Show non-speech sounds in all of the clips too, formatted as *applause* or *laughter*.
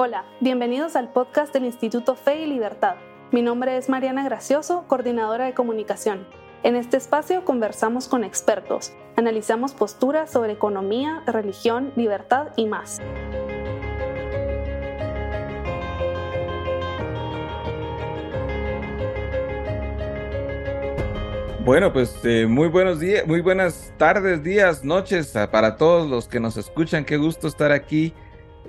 Hola, bienvenidos al podcast del Instituto Fe y Libertad. Mi nombre es Mariana Gracioso, coordinadora de comunicación. En este espacio conversamos con expertos, analizamos posturas sobre economía, religión, libertad y más. Bueno, pues eh, muy buenos días, muy buenas tardes, días, noches para todos los que nos escuchan. Qué gusto estar aquí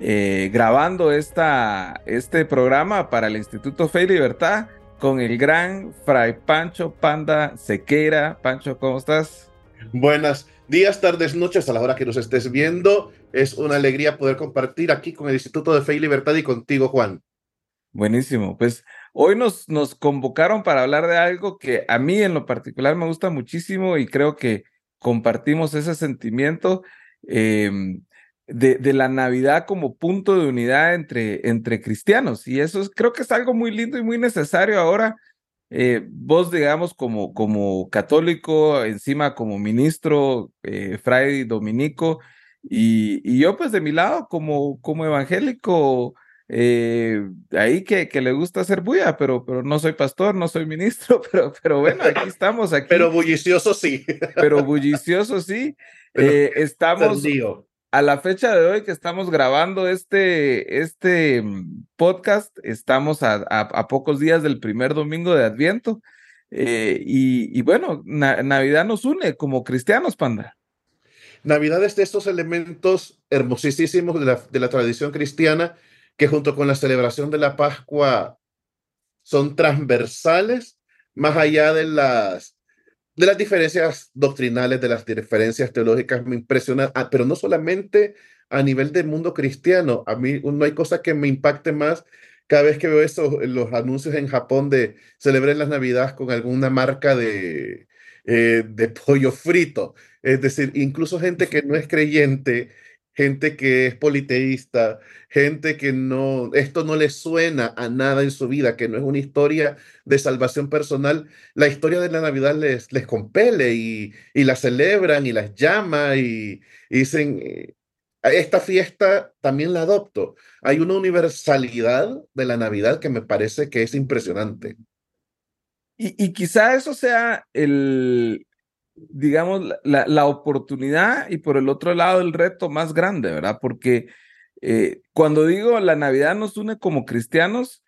eh, grabando esta, este programa para el Instituto Fe y Libertad con el gran Fray Pancho Panda Sequeira. Pancho, ¿cómo estás? Buenas días, tardes, noches, a la hora que nos estés viendo. Es una alegría poder compartir aquí con el Instituto de Fe y Libertad y contigo, Juan. Buenísimo. Pues hoy nos, nos convocaron para hablar de algo que a mí en lo particular me gusta muchísimo y creo que compartimos ese sentimiento. Eh, de, la Navidad como punto de unidad entre, entre cristianos. Y eso creo que es algo muy lindo y muy necesario ahora. Eh, vos, digamos, como, como católico, encima como ministro, eh, fray dominico, y, y, yo pues de mi lado como, como evangélico, eh, ahí que, que, le gusta hacer bulla, pero, pero no soy pastor, no soy ministro, *laughs* pero, pero bueno, aquí estamos. Aquí. Pero bullicioso sí. Pero bullicioso sí. estamos a la fecha de hoy que estamos grabando este, este mm, podcast, estamos a, a, pocos días del primer domingo de Adviento. Eh, y, y, bueno, Navidad nos une como cristianos, Panda. Navidad es de estos elementos hermosísimos de la, de la tradición cristiana que junto con la celebración de la Pascua son transversales, más allá de las de las diferencias doctrinales, de las diferencias teológicas, me impresiona, ah, pero no solamente a nivel del mundo cristiano, a mí no hay cosa que me impacte más cada vez que veo eso, los anuncios en Japón de celebrar las Navidades con alguna marca de, eh, de pollo frito. Es decir, incluso gente que no es creyente gente que es politeísta, gente que no, esto no le suena a nada en su vida, que no es una historia de salvación personal, la historia de la Navidad les, les compele y, y la celebran y las llama y, dicen, eh, esta fiesta también la adopto. Hay una universalidad de la Navidad que me parece que es impresionante. Y, y quizá eso sea el, digamos, la, la, oportunidad y por el otro lado el reto más grande, ¿verdad? Porque eh, cuando digo la Navidad nos une como cristianos,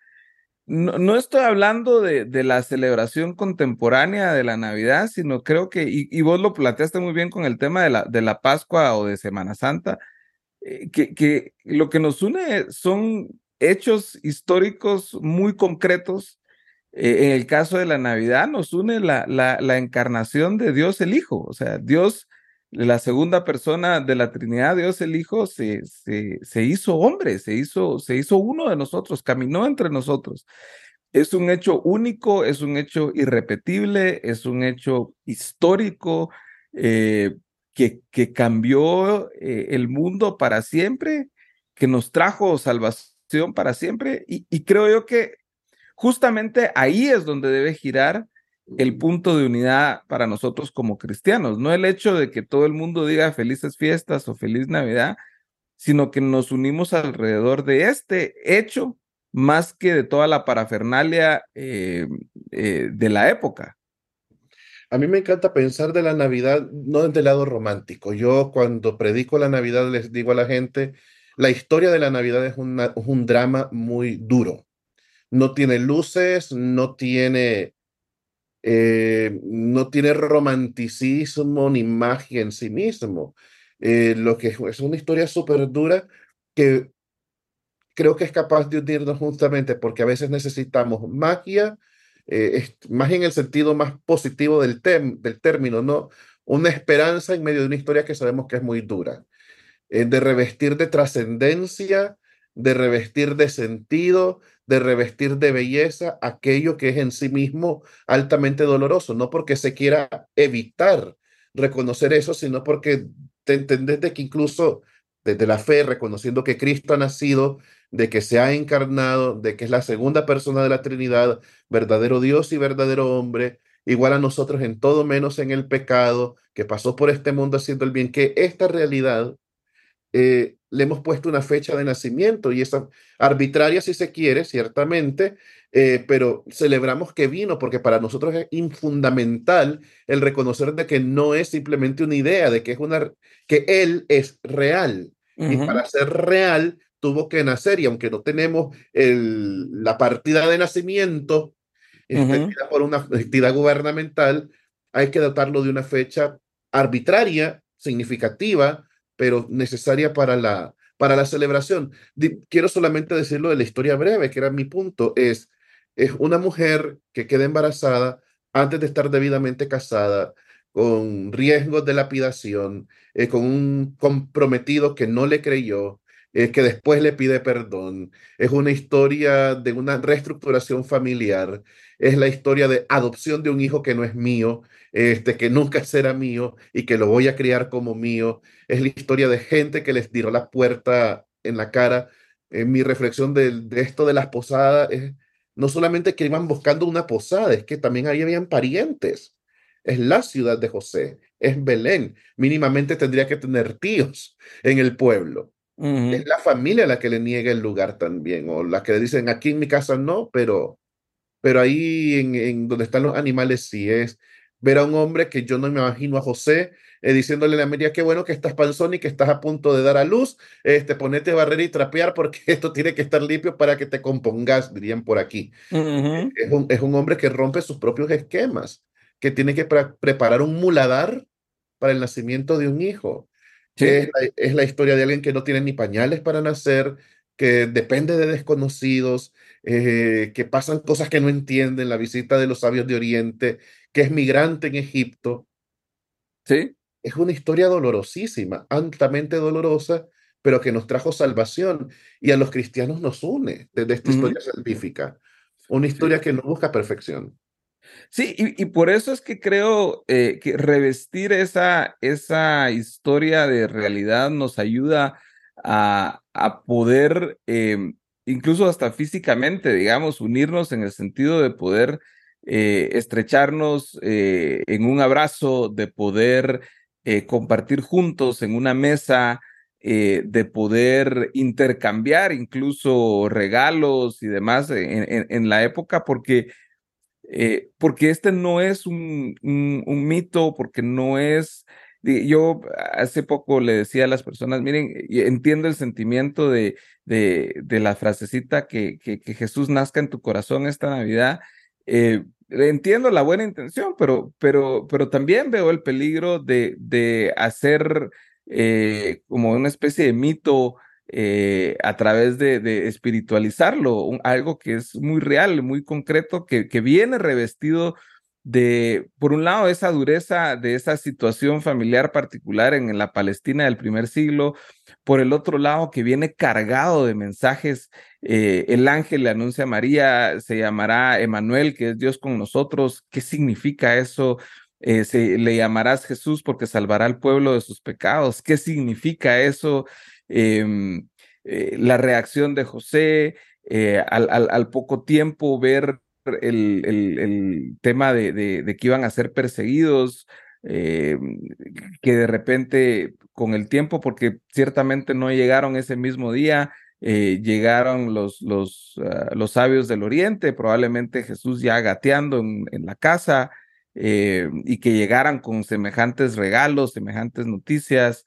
no, no estoy hablando de, de, la celebración contemporánea de la Navidad, sino creo que, y, vos lo planteaste muy bien con el tema de la, de la Pascua o de Semana Santa, eh, que, que lo que nos une son hechos históricos muy concretos en el caso de la Navidad nos une la, la, la, encarnación de Dios el Hijo, o sea, Dios, la segunda persona de la Trinidad, Dios el Hijo, se, se, se hizo hombre, se hizo, se hizo uno de nosotros, caminó entre nosotros. Es un hecho único, es un hecho irrepetible, es un hecho histórico eh, que, que cambió eh, el mundo para siempre, que nos trajo salvación para siempre. Y, y creo yo que justamente ahí es donde debe girar el punto de unidad para nosotros como cristianos, no el hecho de que todo el mundo diga felices fiestas o feliz Navidad, sino que nos unimos alrededor de este hecho más que de toda la parafernalia eh, eh, de la época. A mí me encanta pensar de la Navidad no desde el lado romántico. Yo cuando predico la Navidad les digo a la gente, la historia de la Navidad es, es un drama muy duro no tiene luces, no tiene, eh, no tiene romanticismo ni magia en sí mismo. Eh, lo que es una historia súper dura que creo que es capaz de unirnos justamente porque a veces necesitamos magia, eh, magia en el sentido más positivo del, del término, ¿no? Una esperanza en medio de una historia que sabemos que es muy dura, de revestir de trascendencia, de revestir de sentido, de revestir de belleza aquello que es en sí mismo altamente doloroso, no porque se quiera evitar reconocer eso, sino porque te entendés de que incluso desde la fe, reconociendo que Cristo ha nacido, de que se ha encarnado, de que es la segunda persona de la Trinidad, verdadero Dios y verdadero hombre, igual a nosotros en todo menos en el pecado, que pasó por este mundo haciendo el bien, que esta realidad eh, le hemos puesto una fecha de nacimiento y es arbitraria si se quiere, ciertamente, eh, pero celebramos que vino porque para nosotros es infundamental el reconocer de que no es simplemente una idea, de que es una que él es real. Y para ser real tuvo que nacer y aunque no tenemos el, la partida de nacimiento por una entidad gubernamental, hay que dotarlo de una fecha arbitraria, significativa, pero necesaria para la, para la celebración. quiero solamente decirlo de la historia breve, que era mi punto, es, es una mujer que queda embarazada antes de estar debidamente casada, con riesgos de lapidación, eh, con un comprometido que no le creyó, eh, que después le pide perdón. Es una historia de una reestructuración familiar, es la historia de adopción de un hijo que no es mío, este, que nunca será mío y que lo voy a criar como mío. Es la historia de gente que les tiró la puerta en la cara. En mi reflexión de, de esto de las posadas es no solamente que iban buscando una posada, es que también ahí habían parientes. Es la ciudad de José, es Belén. Mínimamente tendría que tener tíos en el pueblo. Es la familia la que le niega el lugar también, o la que le dicen aquí en mi casa no, pero, pero ahí en, en donde están los animales sí es ver a un hombre que yo no me imagino a José eh, diciéndole a la María, qué bueno que estás panzón y que estás a punto de dar a luz, este, ponete barrer y trapear porque *laughs* esto tiene que estar limpio para que te compongas, dirían por aquí. es, un, es, un, hombre que rompe sus propios esquemas, que tiene que preparar un muladar para el nacimiento de un hijo. Es, la, es la historia de alguien que no tiene ni pañales para nacer, que depende de desconocidos, eh, que pasan cosas que no entienden, la visita de los sabios de Oriente, que es migrante en Egipto. Sí es una historia dolorosísima, altamente dolorosa, pero que nos trajo salvación y a los cristianos nos une desde esta historia salvífica. Una historia que no busca perfección. Sí, y, por eso es que creo eh, que revestir esa, esa historia de realidad nos ayuda a, a poder, em, incluso hasta físicamente, digamos, unirnos en el sentido de poder eh, estrecharnos eh, en un abrazo, de poder compartir juntos en una mesa, de poder intercambiar incluso regalos y demás en, la época, porque, eh, porque este no es un, un, mito, porque no es... Yo hace poco le decía a las personas, miren, entiendo el sentimiento de, de, la frasecita que, que, Jesús nazca en tu corazón esta Navidad, entiendo la buena intención, pero, pero, pero también veo el peligro de, de hacer eh, como una especie de mito eh, a través de, espiritualizarlo, algo que es muy real, muy concreto, que, viene revestido de, por un lado, esa dureza de esa situación familiar particular en, la Palestina del primer siglo, por el otro lado, que viene cargado de mensajes. Eh, el ángel le anuncia a María, se llamará Emanuel, que es Dios con nosotros. ¿Qué significa eso? Eh, se, le llamarás Jesús porque salvará al pueblo de sus pecados. ¿Qué significa eso? Em, eh, la reacción de José, al, al, poco tiempo ver el, tema de, que iban a ser perseguidos, eh, que de repente con el tiempo, porque ciertamente no llegaron ese mismo día, eh, llegaron ah, los sabios del oriente, probablemente Jesús ya gateando en, en la casa, eh, y que llegaran con semejantes regalos, semejantes noticias.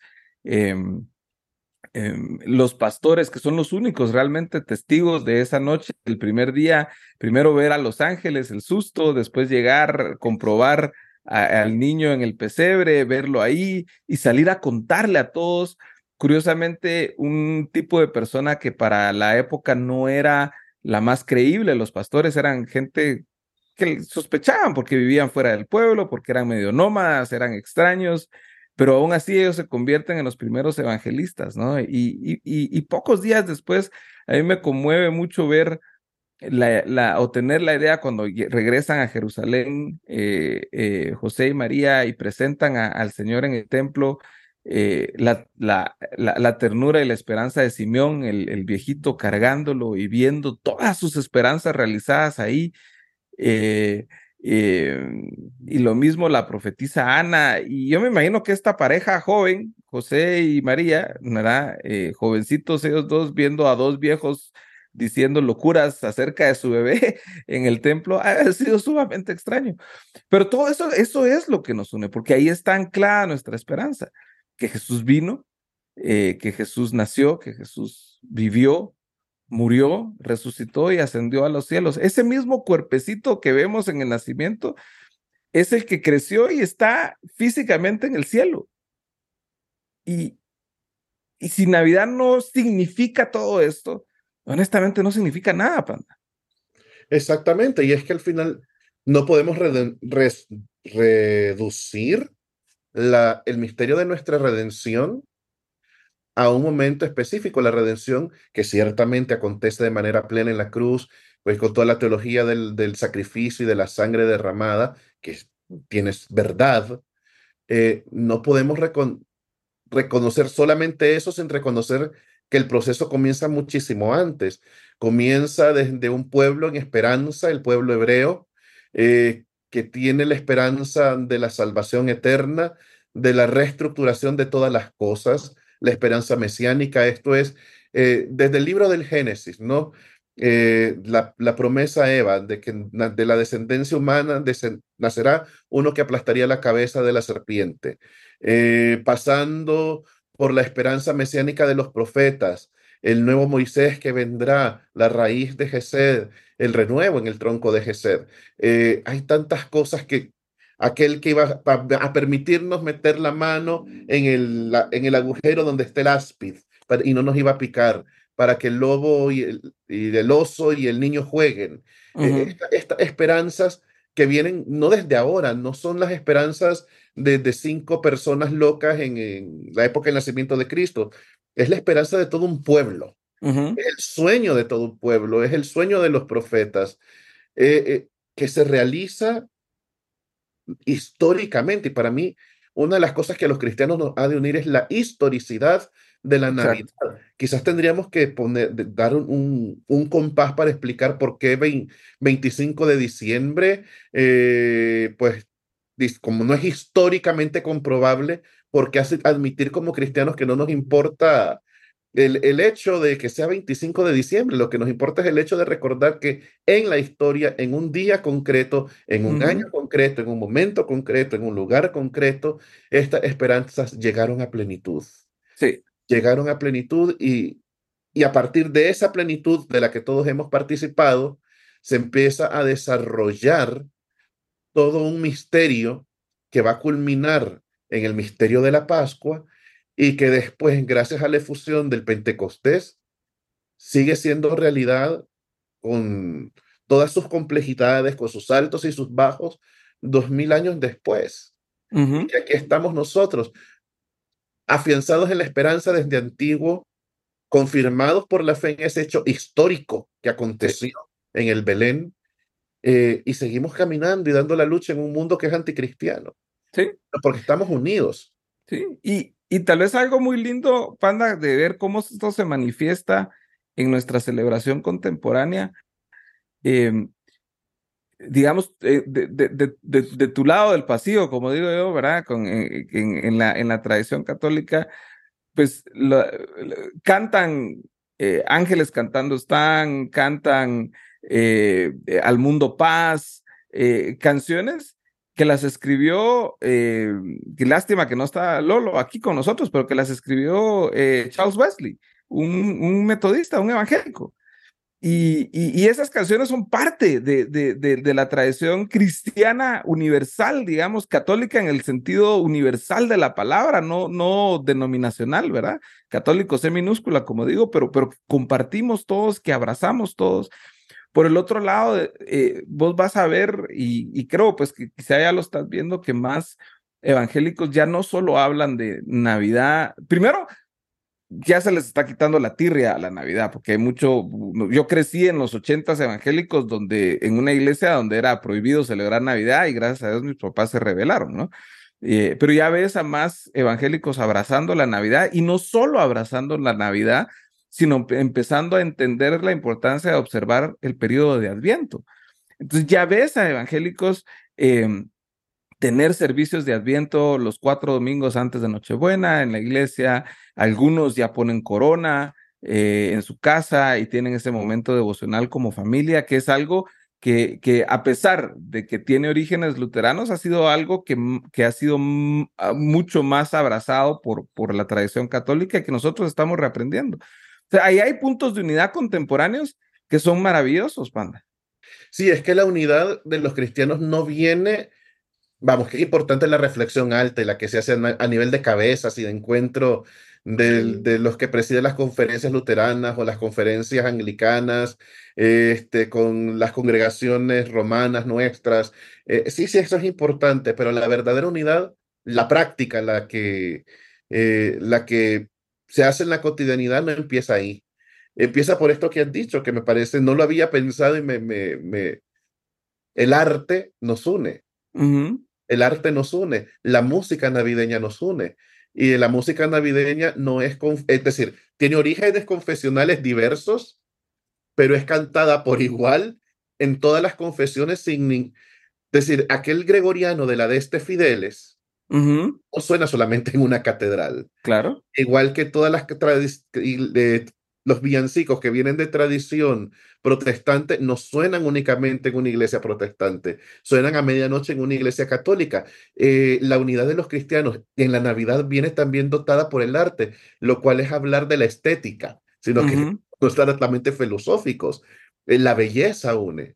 Em, los pastores, que son los únicos realmente testigos de esa noche, el primer día, primero ver a los ángeles, el susto, después llegar, comprobar al niño en el pesebre, verlo ahí y salir a contarle a todos. Curiosamente, un tipo de persona que para la época no era la más creíble, los pastores eran gente que sospechaban porque vivían fuera del pueblo, porque eran medio nómadas, eran extraños, pero aún así ellos se convierten en los primeros evangelistas, ¿no? Y, y, y, pocos días después, a mí me conmueve mucho ver la, la, o tener la idea cuando regresan a Jerusalén, eh, eh, José y María, y presentan al Señor en el templo, eh, la, la, la, ternura y la esperanza de Simeón, el, el, viejito cargándolo y viendo todas sus esperanzas realizadas ahí. Eh, y lo mismo la profetisa Ana. Y yo me imagino que esta pareja joven, José y María, ¿verdad? Eh, jovencitos ellos dos viendo a dos viejos diciendo locuras acerca de su bebé *laughs* en el templo, ha sido sumamente extraño. Pero todo eso, eso es lo que nos une, porque ahí está anclada nuestra esperanza, que Jesús vino, eh, que Jesús nació, que Jesús vivió, murió, resucitó y ascendió a los cielos. Ese mismo cuerpecito que vemos en el nacimiento es el que creció y está físicamente en el cielo. Y, y si Navidad no significa todo esto, honestamente no significa nada, Panda. Exactamente, y es que al final no podemos reducir la, el misterio de nuestra redención a un momento específico, la redención que ciertamente acontece de manera plena en la cruz, pues con toda la teología del, del sacrificio y de la sangre derramada, que tienes verdad, eh, no podemos reconocer solamente eso sin reconocer que el proceso comienza muchísimo antes. Comienza desde un pueblo en esperanza, el pueblo hebreo, eh, que tiene la esperanza de la salvación eterna, de la reestructuración de todas las cosas, la esperanza mesiánica. Esto es eh, desde el libro del Génesis, ¿no? Eh, la, promesa Eva de que de la descendencia humana nacerá uno que aplastaría la cabeza de la serpiente, pasando por la esperanza mesiánica de los profetas, el nuevo Moisés que vendrá, la raíz de Gesed, el renuevo en el tronco de Gesed. Eh, hay tantas cosas que aquel que iba a, permitirnos meter la mano en el, en el agujero donde esté el áspid y no nos iba a picar, para que el lobo y el, oso y el niño jueguen. Eh, estas esperanzas que vienen no desde ahora, no son las esperanzas de, cinco personas locas en, la época del nacimiento de Cristo, es la esperanza de todo un pueblo, es el sueño de todo un pueblo, es el sueño de los profetas, eh, eh, que se realiza históricamente. Y para mí, una de las cosas que a los cristianos nos ha de unir es la historicidad de la Navidad. Quizás tendríamos que poner, dar un, un, compás para explicar por qué 25 de diciembre, eh, pues como no es históricamente comprobable, ¿por qué admitir como cristianos que no nos importa el, el, hecho de que sea 25 de diciembre? Lo que nos importa es el hecho de recordar que en la historia, en un día concreto, en un año concreto, en un momento concreto, en un lugar concreto, estas esperanzas llegaron a plenitud. Sí llegaron a plenitud y, y a partir de esa plenitud de la que todos hemos participado, se empieza a desarrollar todo un misterio que va a culminar en el misterio de la Pascua y que después, gracias a la efusión del Pentecostés, sigue siendo realidad con todas sus complejidades, con sus altos y sus bajos, dos mil años después. Y aquí estamos nosotros, afianzados en la esperanza desde antiguo, confirmados por la fe en ese hecho histórico que aconteció en el Belén, eh, y seguimos caminando y dando la lucha en un mundo que es anticristiano. Sí. Porque estamos unidos. Sí, y, y tal vez algo muy lindo, Panda, de ver cómo esto se manifiesta en nuestra celebración contemporánea. Eh, digamos, eh, de, de, de, tu lado del pasillo, como digo yo, ¿verdad? Con, en, en, la, en la tradición católica, pues cantan eh, ángeles cantando están, cantan eh, al mundo paz, canciones que las escribió, qué lástima que no está Lolo aquí con nosotros, pero que las escribió Charles Wesley, un, un metodista, un evangélico. Y, esas canciones son parte de, de, la tradición cristiana universal, digamos, católica en el sentido universal de la palabra, no, no denominacional, ¿verdad? Católico C minúscula, como digo, pero, pero compartimos todos, que abrazamos todos. Por el otro lado, eh, vos vas a ver, y, y, creo pues que quizá ya lo estás viendo, que más evangélicos ya no solo hablan de Navidad. Primero, ya se les está quitando la tirria a la Navidad, porque hay mucho, yo crecí en los ochentas evangélicos donde, en una iglesia donde era prohibido celebrar Navidad y gracias a Dios mis papás se rebelaron, ¿no? Eh, pero ya ves a más evangélicos abrazando la Navidad y no solo abrazando la Navidad, sino empezando a entender la importancia de observar el periodo de Adviento. Entonces ya ves a evangélicos em, tener servicios de Adviento los cuatro domingos antes de Nochebuena en la iglesia, algunos ya ponen corona eh, en su casa y tienen ese momento devocional como familia, que es algo que, que, a pesar de que tiene orígenes luteranos, ha sido algo que, que ha sido mucho más abrazado por, por la tradición católica que nosotros estamos reaprendiendo. O sea, ahí hay puntos de unidad contemporáneos que son maravillosos, Panda. Sí, es que la unidad de los cristianos no viene, vamos, que es importante la reflexión alta y la que se hace a nivel de cabezas y de encuentro de, los que presiden las conferencias luteranas o las conferencias anglicanas, este, con las congregaciones romanas nuestras. Eh, sí, sí, eso es importante, pero la verdadera unidad, la práctica, la que, eh, la que se hace en la cotidianidad no empieza ahí empieza por esto que has dicho, que me parece, no lo había pensado y me, me, me... el arte nos une. El arte nos une, la música navideña nos une. Y la música navideña no es, es decir, tiene orígenes confesionales diversos, pero es cantada por igual en todas las confesiones sin... Es decir, aquel gregoriano de la de este Fideles, no suena solamente en una catedral. Claro. Igual que todas las los villancicos que vienen de tradición protestante no suenan únicamente en una iglesia protestante, suenan a medianoche en una iglesia católica. Eh, la unidad de los cristianos en la Navidad viene también dotada por el arte, lo cual es hablar de la estética, sino que *laughs* no están altamente filosóficos. Eh, la belleza une.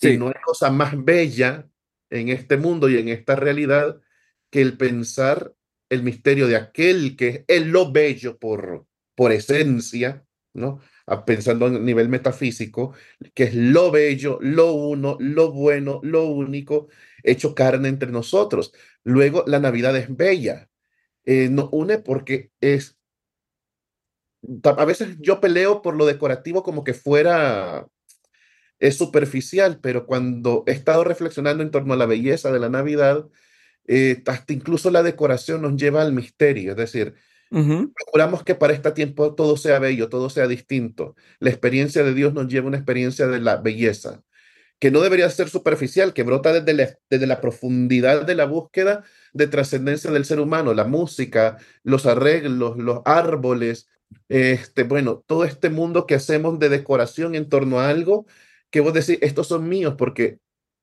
Y no hay cosa más bella en este mundo y en esta realidad que el pensar el misterio de aquel que es lo bello por, por esencia, ¿no? Pensando a nivel metafísico, que es lo bello, lo uno, lo bueno, lo único, hecho carne entre nosotros. Luego, la Navidad es bella. Eh, nos une porque es... A veces yo peleo por lo decorativo como que fuera es superficial, pero cuando he estado reflexionando en torno a la belleza de la Navidad, eh, hasta incluso la decoración nos lleva al misterio, es decir, Procuramos que para este tiempo todo sea bello, todo sea distinto. La experiencia de Dios nos lleva a una experiencia de la belleza, que no debería ser superficial, que brota desde la, desde la profundidad de la búsqueda de trascendencia del ser humano, la música, los arreglos, los árboles, este, bueno, todo este mundo que hacemos de decoración en torno a algo que vos decís, estos son míos, porque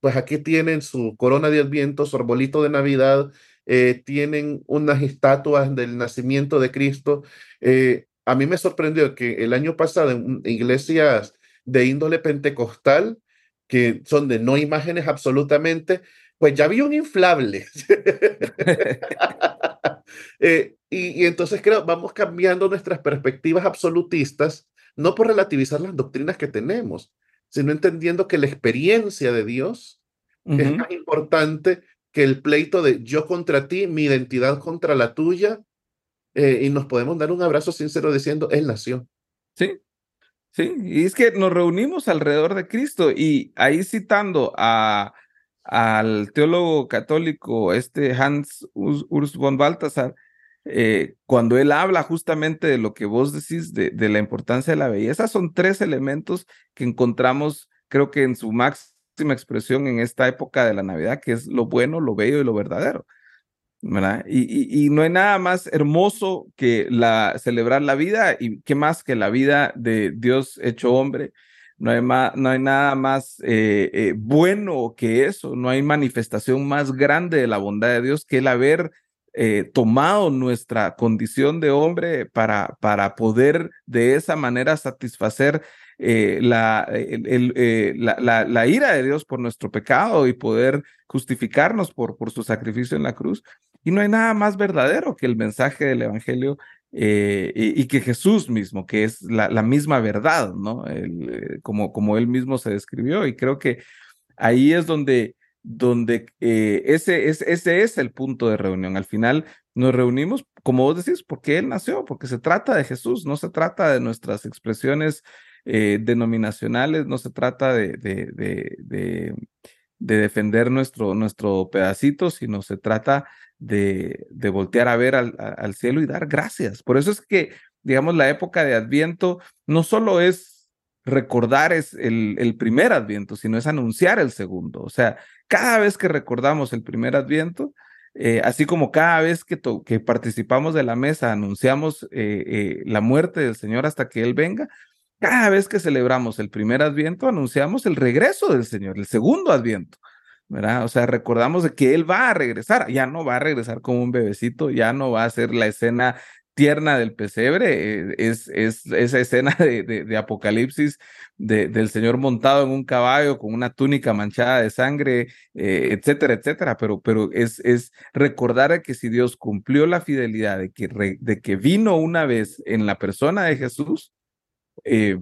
pues aquí tienen su corona de adviento, su arbolito de Navidad, eh, tienen unas estatuas del nacimiento de Cristo. Eh, a mí me sorprendió que el año pasado en iglesias de índole pentecostal, que son de no imágenes absolutamente, pues ya había un inflable. *laughs* Eh, y, y, entonces creo, vamos cambiando nuestras perspectivas absolutistas, no por relativizar las doctrinas que tenemos, sino entendiendo que la experiencia de Dios es más importante que el pleito de yo contra ti, mi identidad contra la tuya, eh, y nos podemos dar un abrazo sincero diciendo, Él nació. Sí, sí, y es que nos reunimos alrededor de Cristo y ahí citando a, al teólogo católico, este Hans Urs von Balthasar, eh, cuando él habla justamente de lo que vos decís, de, de, la importancia de la belleza, son tres elementos que encontramos, creo que en su máximo expresión en esta época de la Navidad, que es lo bueno, lo bello y lo verdadero. ¿verdad? Y, y, no hay nada más hermoso que la, celebrar la vida y qué más que la vida de Dios hecho hombre. No hay, más, no hay nada más eh, eh, bueno que eso, no hay manifestación más grande de la bondad de Dios que el haber eh, tomado nuestra condición de hombre para, para poder de esa manera satisfacer eh, la, eh, la, la, ira de Dios por nuestro pecado y poder justificarnos por, por su sacrificio en la cruz. Y no hay nada más verdadero que el mensaje del Evangelio eh, y, que Jesús mismo, que es la, la misma verdad, ¿no? como, como él mismo se describió. Y creo que ahí es donde, donde ese, es, ese es el punto de reunión. Al final nos reunimos, como vos decís, porque Él nació, porque se trata de Jesús, no se trata de nuestras expresiones eh, denominacionales, no se trata de, de, de, de, defender nuestro, nuestro pedacito, sino se trata de, voltear a ver al, cielo y dar gracias. Por eso es que, digamos, la época de Adviento no solo es recordar es el, primer adviento, sino es anunciar el segundo. O sea, cada vez que recordamos el primer adviento, eh, así como cada vez que, participamos de la mesa anunciamos eh, la muerte del Señor hasta que Él venga, cada vez que celebramos el primer adviento anunciamos el regreso del Señor, el segundo adviento. ¿verdad? O sea, recordamos de que Él va a regresar, ya no va a regresar como un bebecito, ya no va a ser la escena tierna del pesebre, es, es esa escena de, de, Apocalipsis del Señor montado en un caballo con una túnica manchada de sangre, eh, etcétera, etcétera, pero, pero es, es recordar que si Dios cumplió la fidelidad de que, de que vino una vez en la persona de Jesús, eh,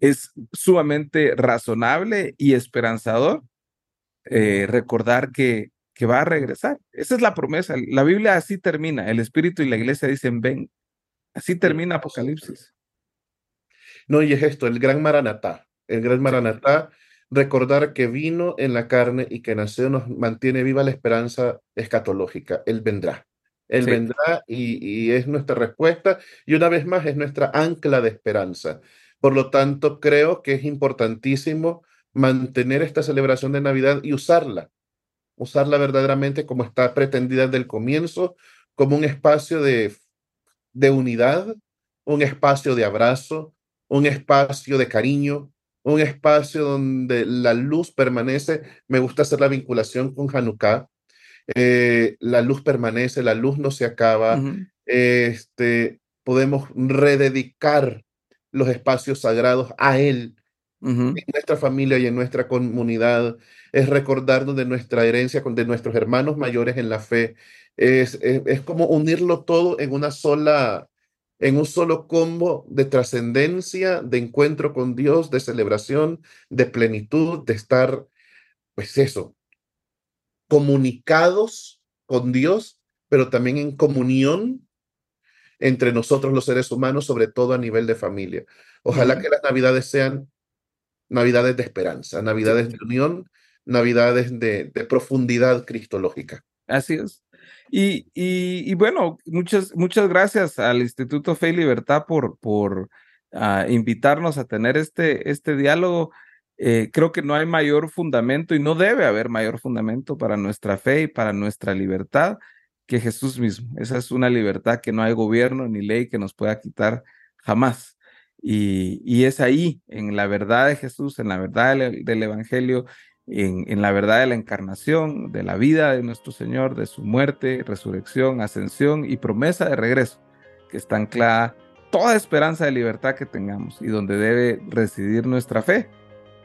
es sumamente razonable y esperanzador eh, recordar que que va a regresar. Esa es la promesa. La Biblia así termina. El Espíritu y la Iglesia dicen, ven. Así termina Apocalipsis. No, y es esto, el gran Maranatá. El gran Maranatá, recordar que vino en la carne y que nació nos mantiene viva la esperanza escatológica. Él vendrá. Él vendrá y, y es nuestra respuesta y una vez más es nuestra ancla de esperanza. Por lo tanto, creo que es importantísimo mantener esta celebración de Navidad y usarla usarla verdaderamente como está pretendida desde el comienzo, como un espacio de, de unidad, un espacio de abrazo, un espacio de cariño, un espacio donde la luz permanece. Me gusta hacer la vinculación con Hanukkah. Eh, la luz permanece, la luz no se acaba. este, podemos rededicar los espacios sagrados a Él, en nuestra familia y en nuestra comunidad, es recordarnos de nuestra herencia, de nuestros hermanos mayores en la fe, es, es, como unirlo todo en una sola, en un solo combo de trascendencia, de encuentro con Dios, de celebración, de plenitud, de estar, pues eso, comunicados con Dios, pero también en comunión entre nosotros los seres humanos, sobre todo a nivel de familia. Ojalá que las navidades sean navidades de esperanza, navidades de unión, navidades de, profundidad cristológica. Así es. Y, y, bueno, muchas, muchas gracias al Instituto Fe y Libertad por, por ah, invitarnos a tener este, este diálogo. Eh, creo que no hay mayor fundamento y no debe haber mayor fundamento para nuestra fe y para nuestra libertad que Jesús mismo. Esa es una libertad que no hay gobierno ni ley que nos pueda quitar jamás. Y, es ahí, en la verdad de Jesús, en la verdad del, Evangelio, en, en, la verdad de la encarnación, de la vida de nuestro Señor, de su muerte, resurrección, ascensión y promesa de regreso, que está anclada toda esperanza de libertad que tengamos y donde debe residir nuestra fe.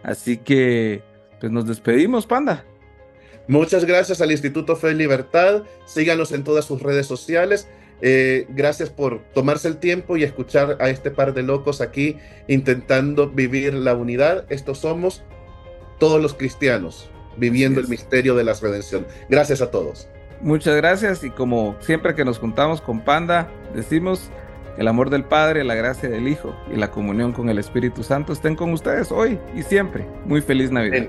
Así que, pues nos despedimos, Panda. Muchas gracias al Instituto Fe y Libertad. Síganos en todas sus redes sociales. Eh, gracias por tomarse el tiempo y escuchar a este par de locos aquí intentando vivir la unidad. Estos somos todos los cristianos viviendo el misterio de la redención. Gracias a todos. Muchas gracias y como siempre que nos juntamos con Panda, decimos el amor del Padre, la gracia del Hijo y la comunión con el Espíritu Santo estén con ustedes hoy y siempre. Muy feliz Navidad.